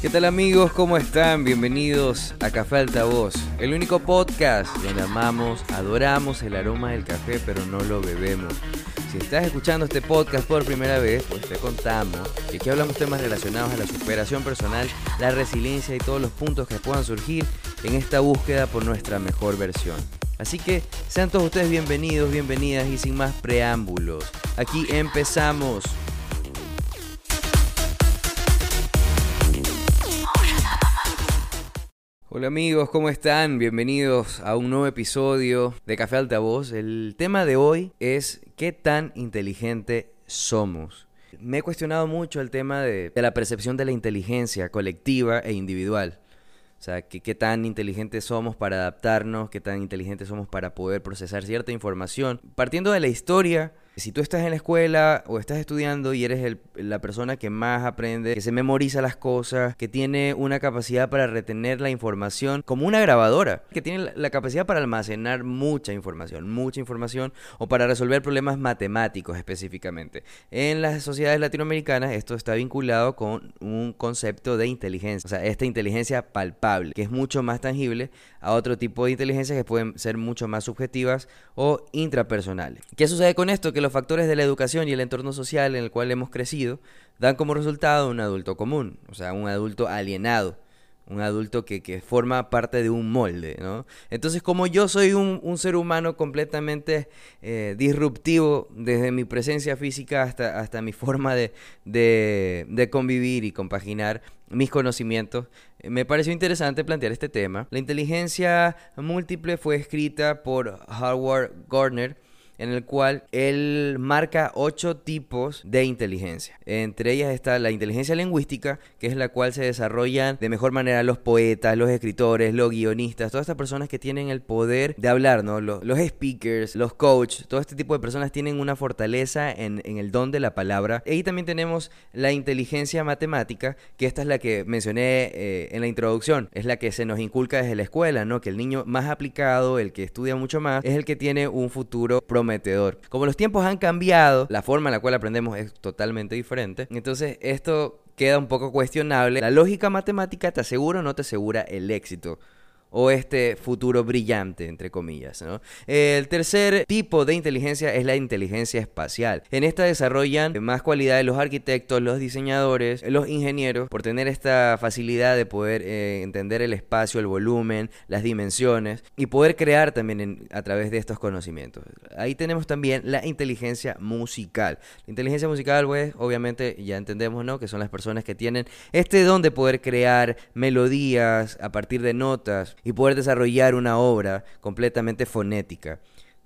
¿Qué tal amigos? ¿Cómo están? Bienvenidos a Café Altavoz, el único podcast donde amamos, adoramos el aroma del café, pero no lo bebemos. Si estás escuchando este podcast por primera vez, pues te contamos que aquí hablamos temas relacionados a la superación personal, la resiliencia y todos los puntos que puedan surgir en esta búsqueda por nuestra mejor versión. Así que sean todos ustedes bienvenidos, bienvenidas y sin más preámbulos. Aquí empezamos. Hola amigos, ¿cómo están? Bienvenidos a un nuevo episodio de Café Altavoz. El tema de hoy es ¿qué tan inteligente somos? Me he cuestionado mucho el tema de, la percepción de la inteligencia colectiva e individual. O sea, qué tan inteligentes somos para adaptarnos, qué tan inteligentes somos para poder procesar cierta información. Partiendo de la historia si tú estás en la escuela o estás estudiando y eres la persona que más aprende, que se memoriza las cosas, que tiene una capacidad para retener la información como una grabadora, que tiene la capacidad para almacenar mucha información, mucha información o para resolver problemas matemáticos específicamente. En las sociedades latinoamericanas esto está vinculado con un concepto de inteligencia, o sea, esta inteligencia palpable, que es mucho más tangible a otro tipo de inteligencias que pueden ser mucho más subjetivas o intrapersonales. ¿Qué sucede con esto? Que factores de la educación y el entorno social en el cual hemos crecido dan como resultado un adulto común, o sea, un adulto alienado, un adulto que, forma parte de un molde, ¿no? Entonces, como yo soy un, ser humano completamente eh, disruptivo desde mi presencia física hasta, hasta mi forma de, de convivir y compaginar mis conocimientos, eh, me pareció interesante plantear este tema. La inteligencia múltiple fue escrita por Howard Gardner, en el cual él marca ocho tipos de inteligencia. Entre ellas está la inteligencia lingüística, que es la cual se desarrollan de mejor manera los poetas, los escritores, los guionistas, todas estas personas que tienen el poder de hablar, ¿no? Los, speakers, los coaches, todo este tipo de personas tienen una fortaleza en, el don de la palabra. Y también tenemos la inteligencia matemática, que esta es la que mencioné eh, en la introducción, es la que se nos inculca desde la escuela, ¿no? Que el niño más aplicado, el que estudia mucho más, es el que tiene un futuro como los tiempos han cambiado, la forma en la cual aprendemos es totalmente diferente. Entonces esto queda un poco cuestionable. La lógica matemática te asegura o no te asegura el éxito o este futuro brillante, entre comillas. El tercer tipo de inteligencia es la inteligencia espacial. En esta desarrollan más cualidades los arquitectos, los diseñadores, los ingenieros, por tener esta facilidad de poder eh, entender el espacio, el volumen, las dimensiones y poder crear también a través de estos conocimientos. Ahí tenemos también la inteligencia musical. La inteligencia musical, pues, obviamente ya entendemos, ¿no? Que son las personas que tienen este don de poder crear melodías a partir de notas y poder desarrollar una obra completamente fonética.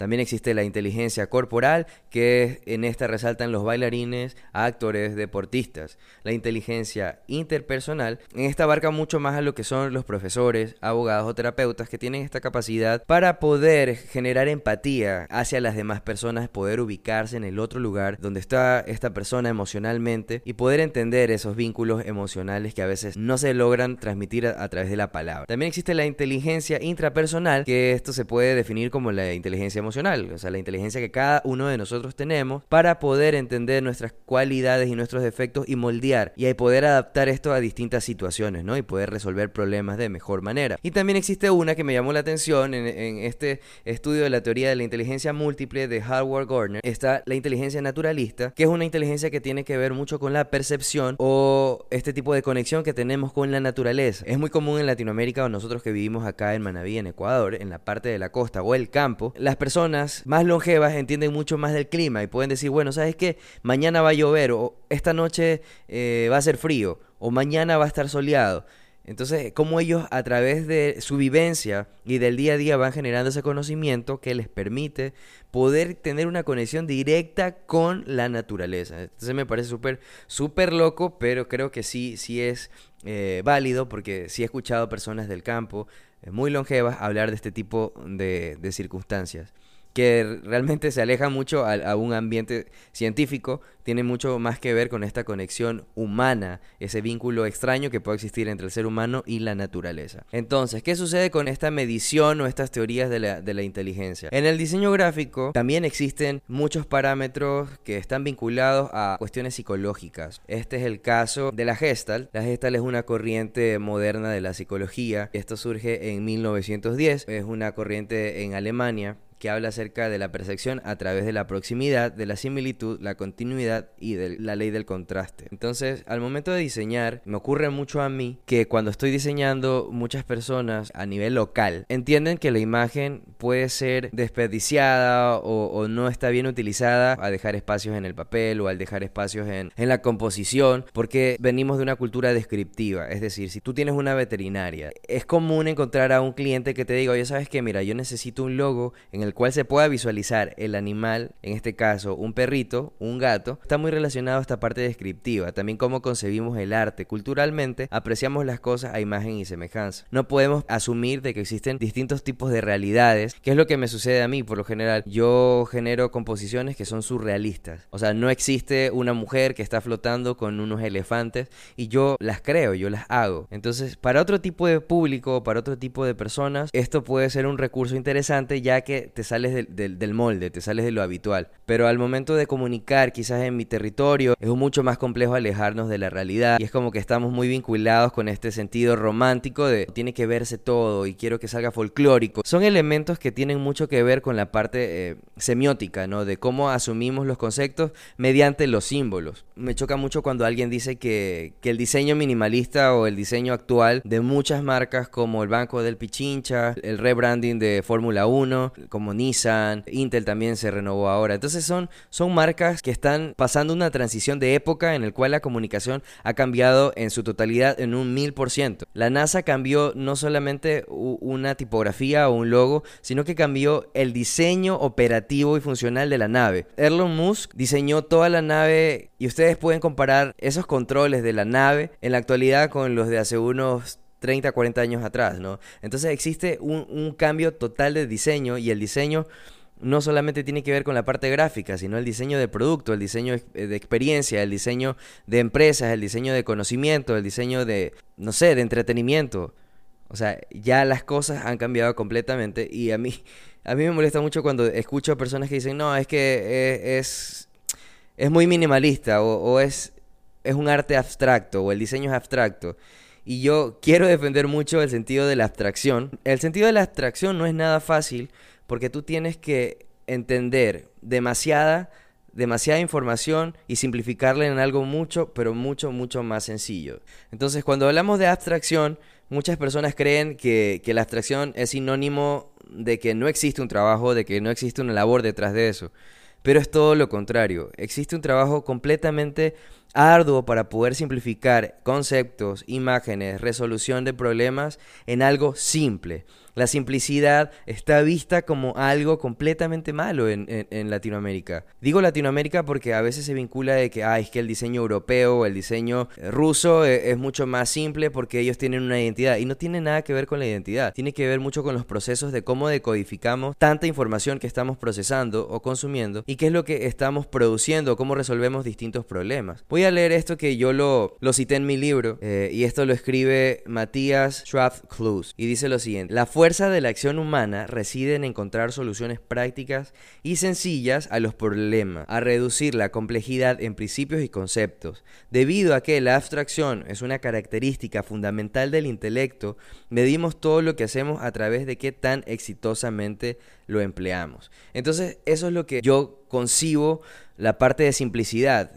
También existe la inteligencia corporal, que en esta resaltan los bailarines, actores, deportistas. La inteligencia interpersonal, en esta abarca mucho más a lo que son los profesores, abogados o terapeutas que tienen esta capacidad para poder generar empatía hacia las demás personas, poder ubicarse en el otro lugar donde está esta persona emocionalmente y poder entender esos vínculos emocionales que a veces no se logran transmitir a, través de la palabra. También existe la inteligencia intrapersonal, que esto se puede definir como la inteligencia emocional o sea, la inteligencia que cada uno de nosotros tenemos para poder entender nuestras cualidades y nuestros defectos y moldear y poder adaptar esto a distintas situaciones, ¿no? Y poder resolver problemas de mejor manera. Y también existe una que me llamó la atención en, en este estudio de la teoría de la inteligencia múltiple de Howard Gardner, está la inteligencia naturalista, que es una inteligencia que tiene que ver mucho con la percepción o este tipo de conexión que tenemos con la naturaleza. Es muy común en Latinoamérica o nosotros que vivimos acá en Manaví, en Ecuador, en la parte de la costa o el campo, las personas más longevas entienden mucho más del clima y pueden decir, bueno, ¿sabes qué? Mañana va a llover o esta noche eh, va a ser frío o mañana va a estar soleado. Entonces, como ellos a través de su vivencia y del día a día van generando ese conocimiento que les permite poder tener una conexión directa con la naturaleza. Entonces me parece súper, súper loco, pero creo que sí, sí es eh, válido porque sí he escuchado personas del campo eh, muy longevas hablar de este tipo de circunstancias. Que realmente se aleja mucho a, un ambiente científico, tiene mucho más que ver con esta conexión humana, ese vínculo extraño que puede existir entre el ser humano y la naturaleza. Entonces, ¿qué sucede con esta medición o estas teorías de la, de la inteligencia? En el diseño gráfico también existen muchos parámetros que están vinculados a cuestiones psicológicas. Este es el caso de la Gestalt. La Gestalt es una corriente moderna de la psicología. Esto surge en 1910. Es una corriente en Alemania que habla acerca de la percepción a través de la proximidad, de la similitud, la continuidad y de la ley del contraste. Entonces, al momento de diseñar, me ocurre mucho a mí que cuando estoy diseñando, muchas personas a nivel local entienden que la imagen puede ser desperdiciada o, no está bien utilizada a dejar espacios en el papel o al dejar espacios en, la composición, porque venimos de una cultura descriptiva. Es decir, si tú tienes una veterinaria, es común encontrar a un cliente que te diga, oye, ¿sabes qué? Mira, yo necesito un logo en el el cual se pueda visualizar el animal, en este caso un perrito, un gato, está muy relacionado a esta parte descriptiva, también cómo concebimos el arte. Culturalmente apreciamos las cosas a imagen y semejanza. No podemos asumir de que existen distintos tipos de realidades, que es lo que me sucede a mí por lo general. Yo genero composiciones que son surrealistas. O sea, no existe una mujer que está flotando con unos elefantes y yo las creo, yo las hago. Entonces, para otro tipo de público, para otro tipo de personas, esto puede ser un recurso interesante ya que te sales del molde, te sales de lo habitual. Pero al momento de comunicar, quizás en mi territorio, es mucho más complejo alejarnos de la realidad. Y es como que estamos muy vinculados con este sentido romántico de tiene que verse todo y quiero que salga folclórico. Son elementos que tienen mucho que ver con la parte eh, semiótica, ¿no? De cómo asumimos los conceptos mediante los símbolos. Me choca mucho cuando alguien dice que, que el diseño minimalista o el diseño actual de muchas marcas como el Banco del Pichincha, el rebranding de Fórmula 1, Nissan, Intel también se renovó ahora. Entonces son, son marcas que están pasando una transición de época en el cual la comunicación ha cambiado en su totalidad en un mil por ciento. La NASA cambió no solamente una tipografía o un logo, sino que cambió el diseño operativo y funcional de la nave. Elon Musk diseñó toda la nave y ustedes pueden comparar esos controles de la nave en la actualidad con los de hace unos 30, 40 años atrás, ¿no? Entonces existe un, cambio total de diseño y el diseño no solamente tiene que ver con la parte gráfica, sino el diseño de producto, el diseño de experiencia, el diseño de empresas, el diseño de conocimiento, el diseño de, no sé, de entretenimiento. O sea, ya las cosas han cambiado completamente y a mí, a mí me molesta mucho cuando escucho a personas que dicen, no, es que es, es, muy minimalista o, o es, es un arte abstracto o el diseño es abstracto. Y yo quiero defender mucho el sentido de la abstracción. El sentido de la abstracción no es nada fácil porque tú tienes que entender demasiada, demasiada información y simplificarla en algo mucho, pero mucho, mucho más sencillo. Entonces, cuando hablamos de abstracción, muchas personas creen que, que la abstracción es sinónimo de que no existe un trabajo, de que no existe una labor detrás de eso. Pero es todo lo contrario. Existe un trabajo completamente arduo para poder simplificar conceptos, imágenes, resolución de problemas en algo simple. La simplicidad está vista como algo completamente malo en, Latinoamérica. Digo Latinoamérica porque a veces se vincula de que, es que el diseño europeo el diseño ruso e, es, mucho más simple porque ellos tienen una identidad. Y no tiene nada que ver con la identidad. Tiene que ver mucho con los procesos de cómo decodificamos tanta información que estamos procesando o consumiendo y qué es lo que estamos produciendo, cómo resolvemos distintos problemas. Voy a leer esto que yo lo, lo cité en mi libro eh, y esto lo escribe Matías Schraff-Klus y dice lo siguiente. La fuerza de la acción humana reside en encontrar soluciones prácticas y sencillas a los problemas, a reducir la complejidad en principios y conceptos. Debido a que la abstracción es una característica fundamental del intelecto, medimos todo lo que hacemos a través de qué tan exitosamente lo empleamos. Entonces, eso es lo que yo concibo la parte de simplicidad,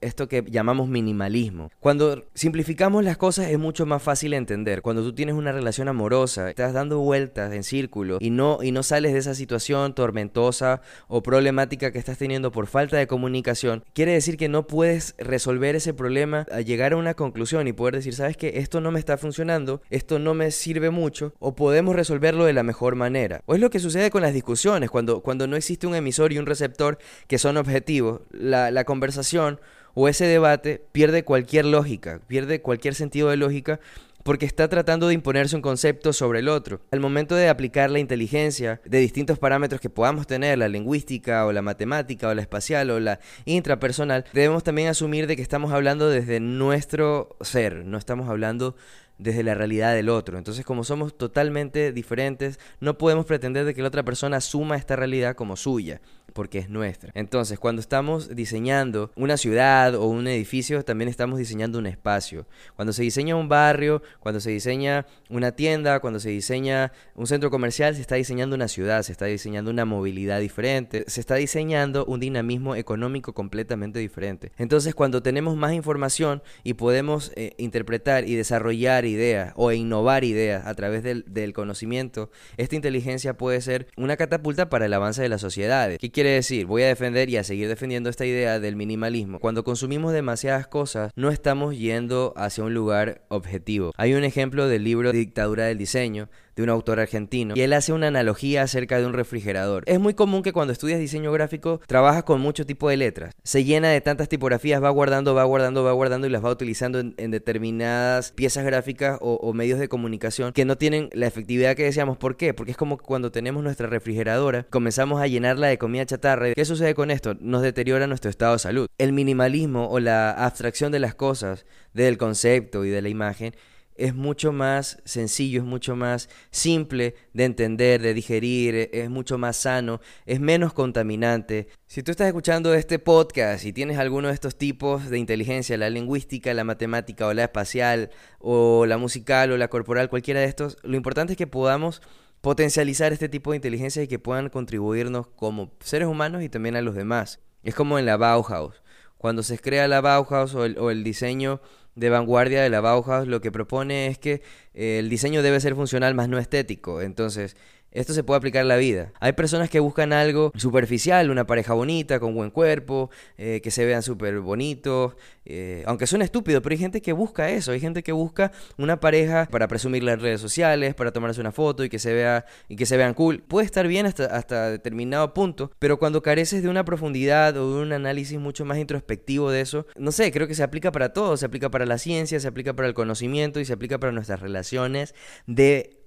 esto que llamamos minimalismo. Cuando simplificamos las cosas es mucho más fácil entender. Cuando tú tienes una relación amorosa, estás dando vueltas en círculo y no, y no sales de esa situación tormentosa o problemática que estás teniendo por falta de comunicación, quiere decir que no puedes resolver ese problema a llegar a una conclusión y poder decir, sabes que esto no me está funcionando, esto no me sirve mucho, o podemos resolverlo de la mejor manera. O es lo que sucede con las discusiones, cuando, cuando no existe un emisor y un receptor que son objetivos la, conversación o ese debate pierde cualquier lógica, pierde cualquier sentido de lógica porque está tratando de imponerse un concepto sobre el otro. Al momento de aplicar la inteligencia de distintos parámetros que podamos tener, la lingüística o la matemática o la espacial o la intrapersonal, debemos también asumir de que estamos hablando desde nuestro ser, no estamos hablando desde la realidad del otro. Entonces, como somos totalmente diferentes, no podemos pretender de que la otra persona asuma esta realidad como suya porque es nuestra. Entonces, cuando estamos diseñando una ciudad o un edificio, también estamos diseñando un espacio. Cuando se diseña un barrio, cuando se diseña una tienda, cuando se diseña un centro comercial, se está diseñando una ciudad, se está diseñando una movilidad diferente, se está diseñando un dinamismo económico completamente diferente. Entonces, cuando tenemos más información y podemos eh, interpretar y desarrollar ideas o innovar ideas a través del, del, conocimiento, esta inteligencia puede ser una catapulta para el avance de las sociedades quiere decir? Voy a defender y a seguir defendiendo esta idea del minimalismo. Cuando consumimos demasiadas cosas, no estamos yendo hacia un lugar objetivo. Hay un ejemplo del libro Dictadura del Diseño, de un autor argentino, y él hace una analogía acerca de un refrigerador. Es muy común que cuando estudias diseño gráfico trabajas con mucho tipo de letras. Se llena de tantas tipografías, va guardando, va guardando, va guardando y las va utilizando en, determinadas piezas gráficas o, o, medios de comunicación que no tienen la efectividad que deseamos. ¿Por qué? Porque es como cuando tenemos nuestra refrigeradora, comenzamos a llenarla de comida chatarra. ¿Qué sucede con esto? Nos deteriora nuestro estado de salud. El minimalismo o la abstracción de las cosas, del concepto y de la imagen, es mucho más sencillo, es mucho más simple de entender, de digerir, e, es mucho más sano, es menos contaminante. Si tú estás escuchando este podcast y tienes alguno de estos tipos de inteligencia, la lingüística, la matemática o la espacial o la musical o la corporal, cualquiera de estos, lo importante es que podamos potencializar este tipo de inteligencia y que puedan contribuirnos como seres humanos y también a los demás. Es como en la Bauhaus. Cuando se crea la Bauhaus o el, o el diseño de vanguardia de la Bauhaus lo que propone es que eh, el diseño debe ser funcional más no estético. Entonces, esto se puede aplicar a la vida. Hay personas que buscan algo superficial, una pareja bonita, con buen cuerpo, eh, que se vean súper bonitos, eh, aunque suene estúpido, pero hay gente que busca eso, hay gente que busca una pareja para presumirla en redes sociales, para tomarse una foto y que se vea y que se vean cool. Puede estar bien hasta, hasta determinado punto, pero cuando careces de una profundidad o de un análisis mucho más introspectivo de eso, no sé, creo que se aplica para todo, se aplica para la ciencia, se aplica para el conocimiento y se aplica para nuestras relaciones de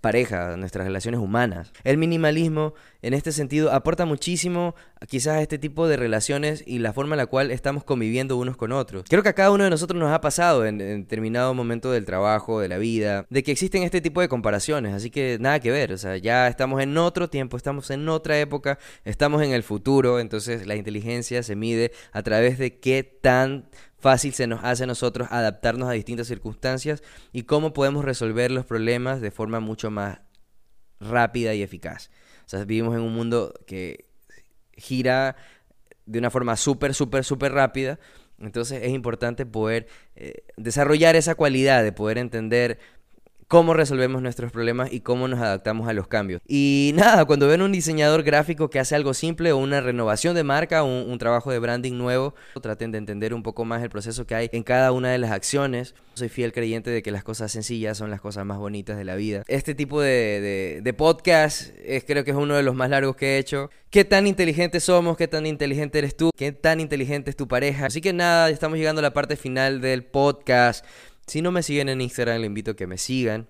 pareja, nuestras relaciones humanas. El minimalismo, en este sentido, aporta muchísimo quizás a este tipo de relaciones y la forma en la cual estamos conviviendo unos con otros. Creo que a cada uno de nosotros nos ha pasado en, determinado momento del trabajo, de la vida, de que existen este tipo de comparaciones, así que nada que ver, o sea, ya estamos en otro tiempo, estamos en otra época, estamos en el futuro, entonces la inteligencia se mide a través de qué tan fácil se nos hace a nosotros adaptarnos a distintas circunstancias y cómo podemos resolver los problemas de forma mucho más rápida y eficaz. O sea, vivimos en un mundo que gira de una forma súper, súper, súper rápida. Entonces es importante poder eh, desarrollar esa cualidad de poder entender cómo resolvemos nuestros problemas y cómo nos adaptamos a los cambios. Y nada, cuando ven un diseñador gráfico que hace algo simple o una renovación de marca, un, un trabajo de branding nuevo, traten de entender un poco más el proceso que hay en cada una de las acciones. Soy fiel creyente de que las cosas sencillas son las cosas más bonitas de la vida. Este tipo de, de, podcast es, creo que es uno de los más largos que he hecho. ¿Qué tan inteligentes somos? ¿Qué tan inteligente eres tú? ¿Qué tan inteligente es tu pareja? Así que nada, estamos llegando a la parte final del podcast. Si no me siguen en Instagram, les invito a que me sigan.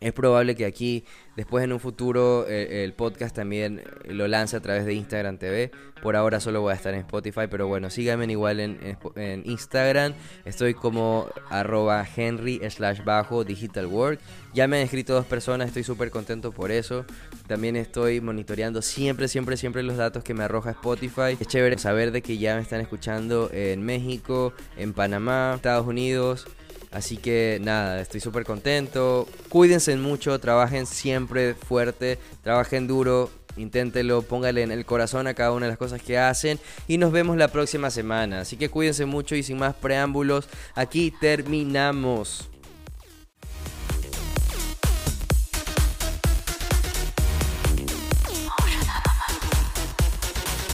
Es probable que aquí, después en un futuro, eh, el podcast también lo lance a través de Instagram TV. Por ahora solo voy a estar en Spotify, pero bueno, síganme igual en, Instagram. Estoy como arroba henry slash bajo digital. Ya me han escrito dos personas, estoy súper contento por eso. También estoy monitoreando siempre, siempre, siempre los datos que me arroja Spotify. Es chévere saber de que ya me están escuchando en México, en Panamá, Estados Unidos. Así que nada, estoy súper contento. Cuídense mucho, trabajen siempre fuerte, trabajen duro, inténtelo, póngale en el corazón a cada una de las cosas que hacen y nos vemos la próxima semana. Así que cuídense mucho y sin más preámbulos, aquí terminamos.